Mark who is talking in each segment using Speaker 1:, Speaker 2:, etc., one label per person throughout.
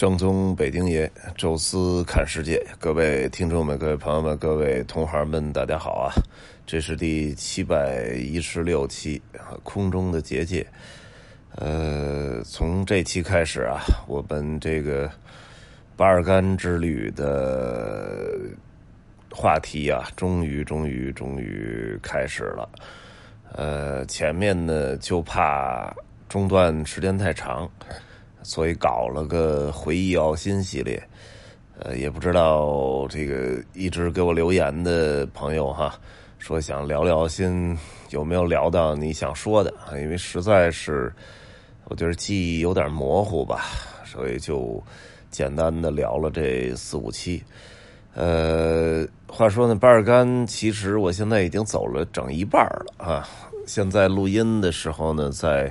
Speaker 1: 正宗北京爷，宙斯看世界，各位听众们、各位朋友们、各位同行们，大家好啊！这是第七百一十六期《空中的结界》。呃，从这期开始啊，我们这个巴尔干之旅的话题啊，终于、终于、终于开始了。呃，前面呢，就怕中断时间太长。所以搞了个回忆奥新系列，呃，也不知道这个一直给我留言的朋友哈，说想聊聊新有没有聊到你想说的啊？因为实在是我觉得记忆有点模糊吧，所以就简单的聊了这四五期。呃，话说呢，巴尔干其实我现在已经走了整一半了啊。现在录音的时候呢，在。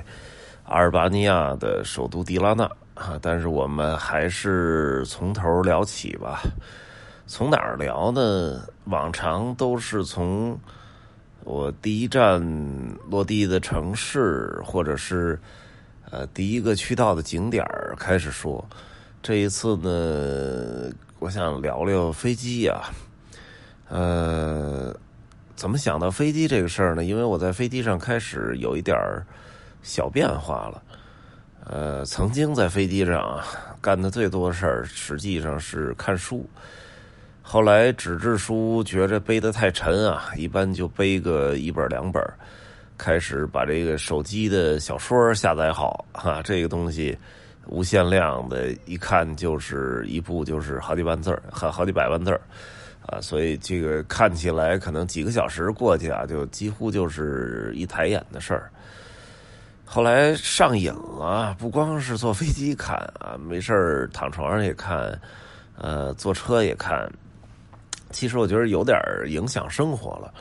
Speaker 1: 阿尔巴尼亚的首都迪拉纳啊，但是我们还是从头聊起吧。从哪儿聊呢？往常都是从我第一站落地的城市，或者是呃第一个去到的景点儿开始说。这一次呢，我想聊聊飞机呀。呃，怎么想到飞机这个事儿呢？因为我在飞机上开始有一点儿。小变化了，呃，曾经在飞机上啊干的最多的事儿，实际上是看书。后来纸质书觉着背的太沉啊，一般就背个一本两本。开始把这个手机的小说下载好哈，这个东西无限量的，一看就是一部就是好几万字，好好几百万字啊，所以这个看起来可能几个小时过去啊，就几乎就是一抬眼的事儿。后来上瘾了，不光是坐飞机看啊，没事躺床上也看，呃，坐车也看。其实我觉得有点影响生活了，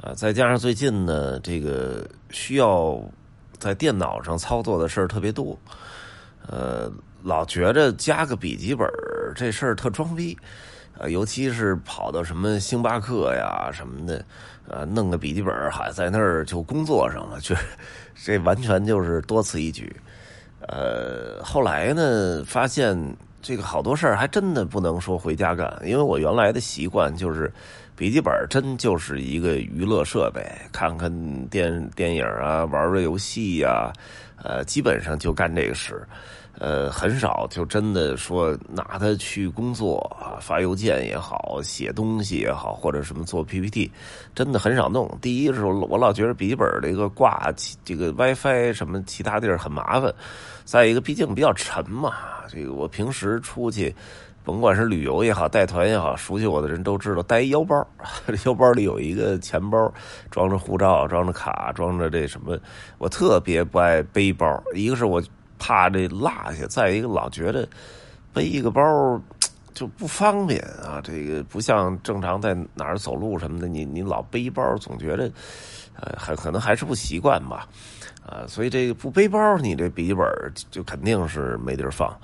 Speaker 1: 啊，再加上最近呢，这个需要在电脑上操作的事儿特别多，呃，老觉着加个笔记本这事儿特装逼。啊，尤其是跑到什么星巴克呀什么的，呃，弄个笔记本还在那儿就工作上了，这这完全就是多此一举。呃，后来呢，发现这个好多事儿还真的不能说回家干，因为我原来的习惯就是笔记本真就是一个娱乐设备，看看电电影啊，玩玩游戏呀，呃，基本上就干这个事。呃，很少就真的说拿它去工作啊，发邮件也好，写东西也好，或者什么做 PPT，真的很少弄。第一是我老觉得笔记本这个挂这个 WiFi 什么其他地儿很麻烦，再一个毕竟比较沉嘛。这个我平时出去，甭管是旅游也好，带团也好，熟悉我的人都知道带一腰包，腰包里有一个钱包，装着护照，装着卡，装着这什么。我特别不爱背包，一个是我。怕这落下，再一个老觉得背一个包就不方便啊。这个不像正常在哪儿走路什么的，你你老背包，总觉得呃还可能还是不习惯吧。啊，所以这个不背包，你这笔记本就肯定是没地儿放。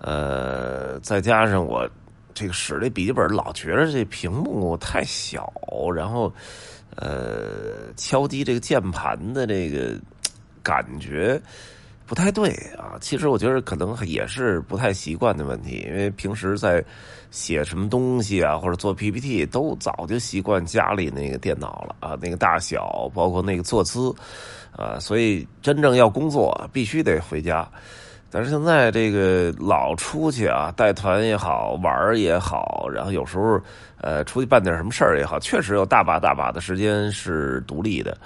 Speaker 1: 呃，再加上我这个使这笔记本，老觉得这屏幕太小，然后呃敲击这个键盘的这个感觉。不太对啊，其实我觉得可能也是不太习惯的问题，因为平时在写什么东西啊，或者做 PPT，都早就习惯家里那个电脑了啊，那个大小，包括那个坐姿啊，所以真正要工作必须得回家。但是现在这个老出去啊，带团也好，玩也好，然后有时候呃出去办点什么事儿也好，确实有大把大把的时间是独立的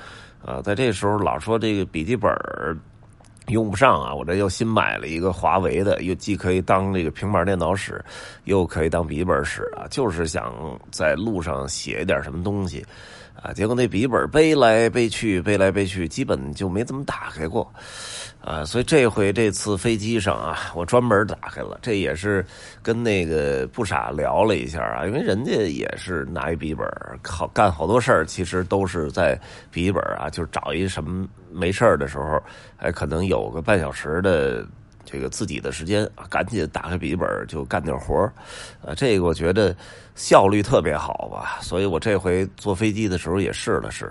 Speaker 1: 啊，在这时候老说这个笔记本用不上啊！我这又新买了一个华为的，又既可以当这个平板电脑使，又可以当笔记本使啊！就是想在路上写一点什么东西啊，结果那笔记本背来背去，背来背去，基本就没怎么打开过。啊，所以这回这次飞机上啊，我专门打开了，这也是跟那个不傻聊了一下啊，因为人家也是拿一笔记本，好干好多事儿，其实都是在笔记本啊，就找一什么没事儿的时候，哎可能有个半小时的这个自己的时间，赶紧打开笔记本就干点活儿，啊，这个我觉得效率特别好吧，所以我这回坐飞机的时候也试了试。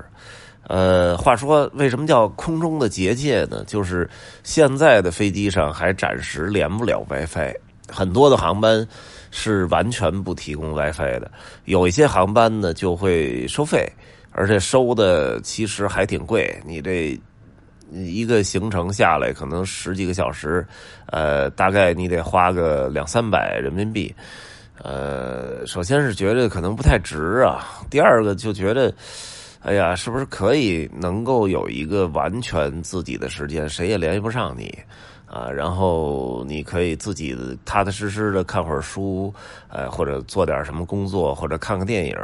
Speaker 1: 呃，话说为什么叫空中的结界呢？就是现在的飞机上还暂时连不了 WiFi，很多的航班是完全不提供 WiFi 的，有一些航班呢就会收费，而且收的其实还挺贵。你这一个行程下来可能十几个小时，呃，大概你得花个两三百人民币。呃，首先是觉得可能不太值啊，第二个就觉得，哎呀，是不是可以能够有一个完全自己的时间，谁也联系不上你啊？然后你可以自己踏踏实实的看会儿书，呃，或者做点什么工作，或者看个电影。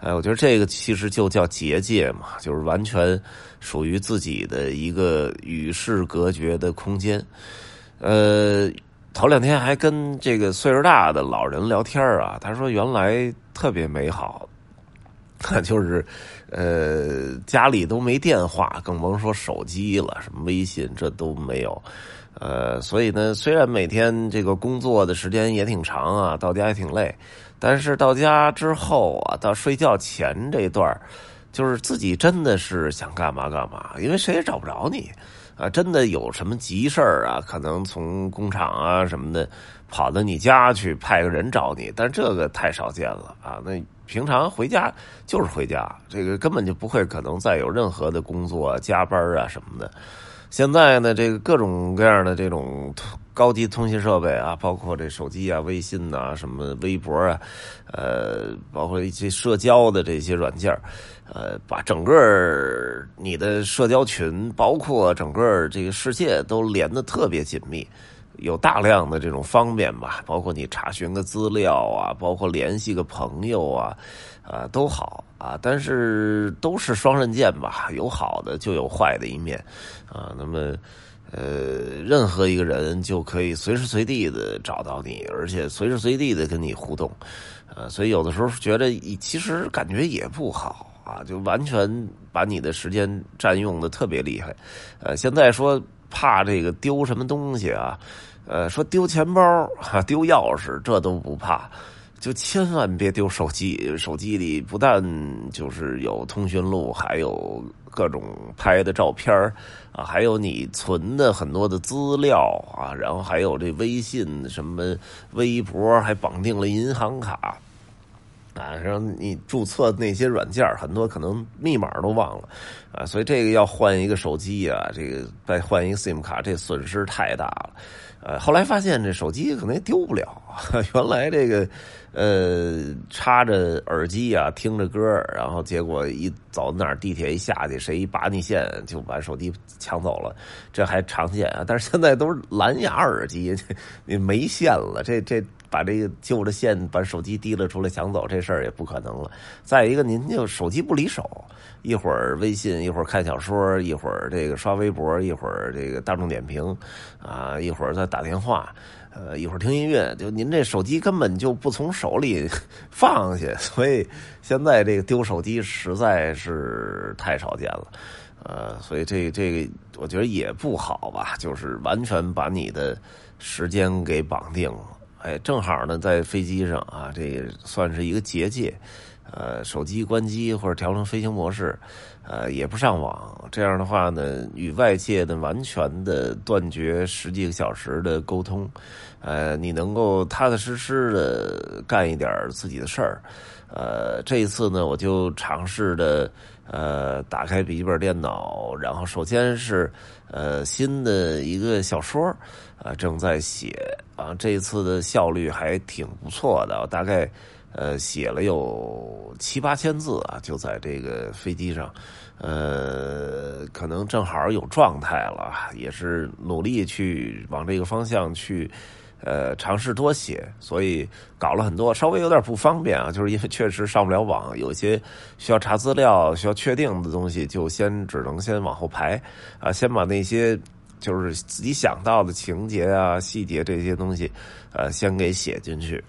Speaker 1: 哎，我觉得这个其实就叫结界嘛，就是完全属于自己的一个与世隔绝的空间。呃。头两天还跟这个岁数大的老人聊天啊，他说原来特别美好，那 就是，呃，家里都没电话，更甭说手机了，什么微信这都没有，呃，所以呢，虽然每天这个工作的时间也挺长啊，到家也挺累，但是到家之后啊，到睡觉前这段就是自己真的是想干嘛干嘛，因为谁也找不着你。啊，真的有什么急事儿啊？可能从工厂啊什么的跑到你家去，派个人找你，但这个太少见了啊。那平常回家就是回家，这个根本就不会可能再有任何的工作加班啊什么的。现在呢，这个各种各样的这种高级通信设备啊，包括这手机啊、微信呐、什么微博啊，呃，包括一些社交的这些软件呃，把整个你的社交群，包括整个这个世界都连得特别紧密，有大量的这种方便吧，包括你查询个资料啊，包括联系个朋友啊，啊都好啊，但是都是双刃剑吧，有好的就有坏的一面啊。那么，呃，任何一个人就可以随时随地的找到你，而且随时随地的跟你互动，呃，所以有的时候觉得其实感觉也不好。啊，就完全把你的时间占用的特别厉害，呃，现在说怕这个丢什么东西啊，呃，说丢钱包哈，丢钥匙这都不怕，就千万别丢手机。手机里不但就是有通讯录，还有各种拍的照片啊，还有你存的很多的资料啊，然后还有这微信什么微博，还绑定了银行卡。啊，然后你注册那些软件很多可能密码都忘了，啊，所以这个要换一个手机啊，这个再换一个 SIM 卡，这损失太大了。呃，后来发现这手机可能也丢不了，原来这个呃插着耳机啊，听着歌，然后结果一走那儿地铁一下去，谁一拔你线就把手机抢走了，这还常见啊。但是现在都是蓝牙耳机，你 没线了，这这。把这个旧的线把手机提了出来抢走，这事儿也不可能了。再一个，您就手机不离手，一会儿微信，一会儿看小说，一会儿这个刷微博，一会儿这个大众点评，啊，一会儿再打电话，呃，一会儿听音乐，就您这手机根本就不从手里 放下，所以现在这个丢手机实在是太少见了，呃，所以这这个我觉得也不好吧，就是完全把你的时间给绑定了。哎，正好呢，在飞机上啊，这算是一个结界，呃，手机关机或者调成飞行模式，呃，也不上网，这样的话呢，与外界的完全的断绝十几个小时的沟通，呃，你能够踏踏实实的干一点自己的事儿，呃，这一次呢，我就尝试的，呃，打开笔记本电脑，然后首先是呃新的一个小说。啊，正在写啊，这次的效率还挺不错的，大概呃写了有七八千字啊，就在这个飞机上，呃，可能正好有状态了，也是努力去往这个方向去呃尝试多写，所以搞了很多，稍微有点不方便啊，就是因为确实上不了网，有些需要查资料、需要确定的东西，就先只能先往后排啊，先把那些。就是自己想到的情节啊、细节这些东西，呃，先给写进去。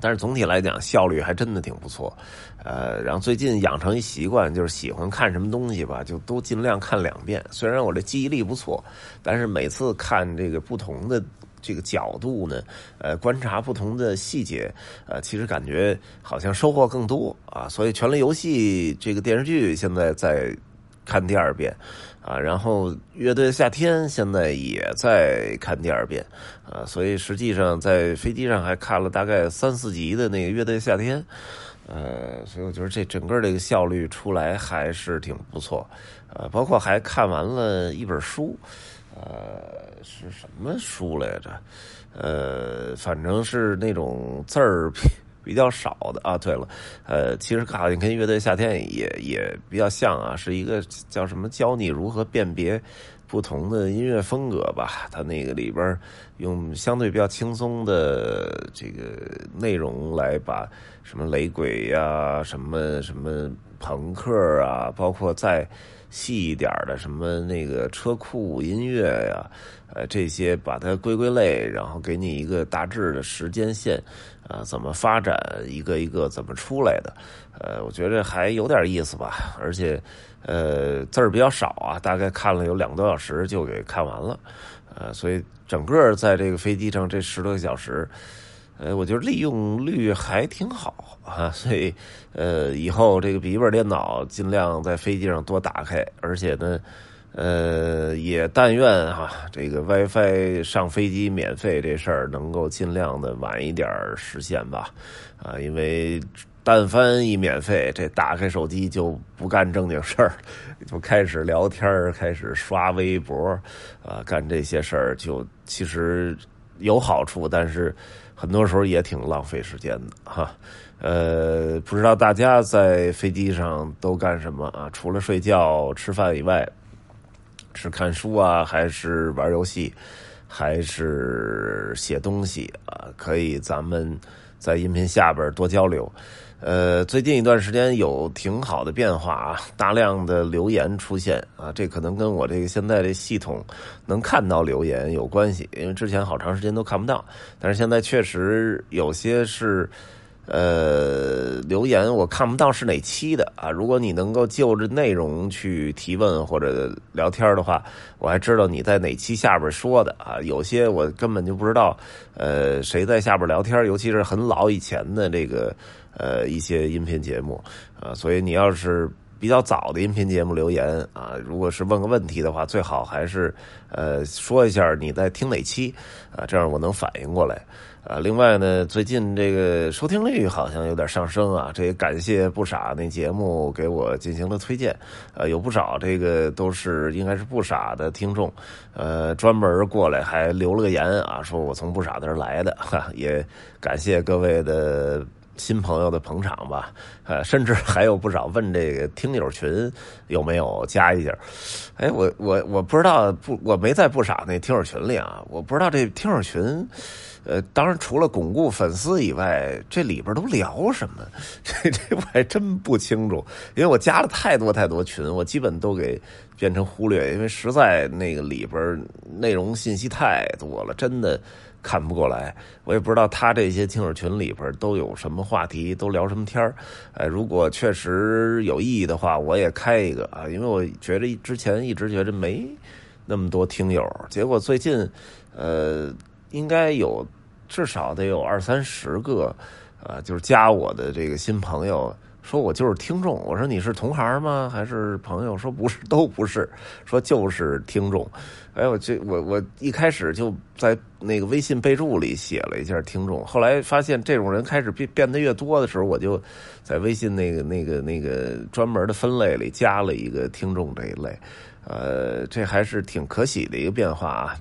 Speaker 1: 但是总体来讲，效率还真的挺不错。呃，然后最近养成一习惯，就是喜欢看什么东西吧，就都尽量看两遍。虽然我这记忆力不错，但是每次看这个不同的这个角度呢，呃，观察不同的细节，呃，其实感觉好像收获更多啊。所以《权力游戏》这个电视剧现在在。看第二遍，啊，然后乐队夏天现在也在看第二遍，啊，所以实际上在飞机上还看了大概三四集的那个乐队夏天，呃，所以我觉得这整个这个效率出来还是挺不错，呃，包括还看完了一本书，呃，是什么书来着？呃，反正是那种字儿。比较少的啊，对了，呃，其实好像跟乐队夏天也也比较像啊，是一个叫什么教你如何辨别不同的音乐风格吧。它那个里边用相对比较轻松的这个内容来把什么雷鬼呀、什么什么朋克啊，包括在细一点的什么那个车库音乐呀。呃，这些把它归归类，然后给你一个大致的时间线，啊，怎么发展，一个一个怎么出来的，呃，我觉得还有点意思吧，而且，呃，字儿比较少啊，大概看了有两个多小时就给看完了，呃，所以整个在这个飞机上这十多个小时，呃，我觉得利用率还挺好啊，所以，呃，以后这个笔记本电脑尽量在飞机上多打开，而且呢。呃，也但愿哈，这个 WiFi 上飞机免费这事儿能够尽量的晚一点实现吧，啊，因为但凡一免费，这打开手机就不干正经事儿，就开始聊天开始刷微博，啊，干这些事儿就其实有好处，但是很多时候也挺浪费时间的哈。呃，不知道大家在飞机上都干什么啊？除了睡觉、吃饭以外。是看书啊，还是玩游戏，还是写东西啊？可以，咱们在音频下边多交流。呃，最近一段时间有挺好的变化啊，大量的留言出现啊，这可能跟我这个现在这系统能看到留言有关系，因为之前好长时间都看不到，但是现在确实有些是。呃，留言我看不到是哪期的啊？如果你能够就着内容去提问或者聊天的话，我还知道你在哪期下边说的啊。有些我根本就不知道，呃，谁在下边聊天，尤其是很老以前的这个呃一些音频节目啊。所以你要是比较早的音频节目留言啊，如果是问个问题的话，最好还是呃说一下你在听哪期啊，这样我能反应过来。啊，另外呢，最近这个收听率好像有点上升啊，这也感谢不傻那节目给我进行了推荐，呃，有不少这个都是应该是不傻的听众，呃，专门过来还留了个言啊，说我从不傻那儿来的，哈，也感谢各位的新朋友的捧场吧，呃，甚至还有不少问这个听友群有没有加一下，哎，我我我不知道不，我没在不少那听友群里啊，我不知道这听友群。呃，当然，除了巩固粉丝以外，这里边都聊什么？这这我还真不清楚，因为我加了太多太多群，我基本都给变成忽略，因为实在那个里边内容信息太多了，真的看不过来。我也不知道他这些听友群里边都有什么话题，都聊什么天儿。呃，如果确实有意义的话，我也开一个啊，因为我觉得之前一直觉得没那么多听友，结果最近呃，应该有。至少得有二三十个，呃，就是加我的这个新朋友，说我就是听众。我说你是同行吗？还是朋友？说不是，都不是，说就是听众。哎，我这我我一开始就在那个微信备注里写了一下听众，后来发现这种人开始变变得越多的时候，我就在微信那个那个那个专门的分类里加了一个听众这一类。呃，这还是挺可喜的一个变化啊。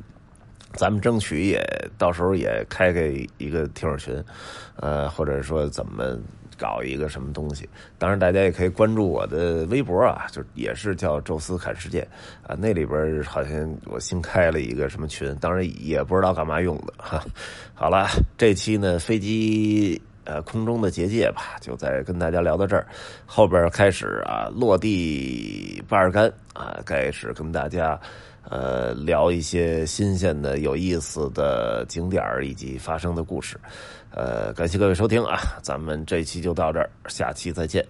Speaker 1: 咱们争取也到时候也开开一个听友群，呃，或者说怎么搞一个什么东西。当然，大家也可以关注我的微博啊，就也是叫“宙斯看世界”啊，那里边好像我新开了一个什么群，当然也不知道干嘛用的哈。好了，这期呢飞机呃空中的结界吧，就再跟大家聊到这儿，后边开始啊落地巴尔干啊，开始跟大家。呃，聊一些新鲜的、有意思的景点以及发生的故事。呃，感谢各位收听啊，咱们这期就到这儿，下期再见。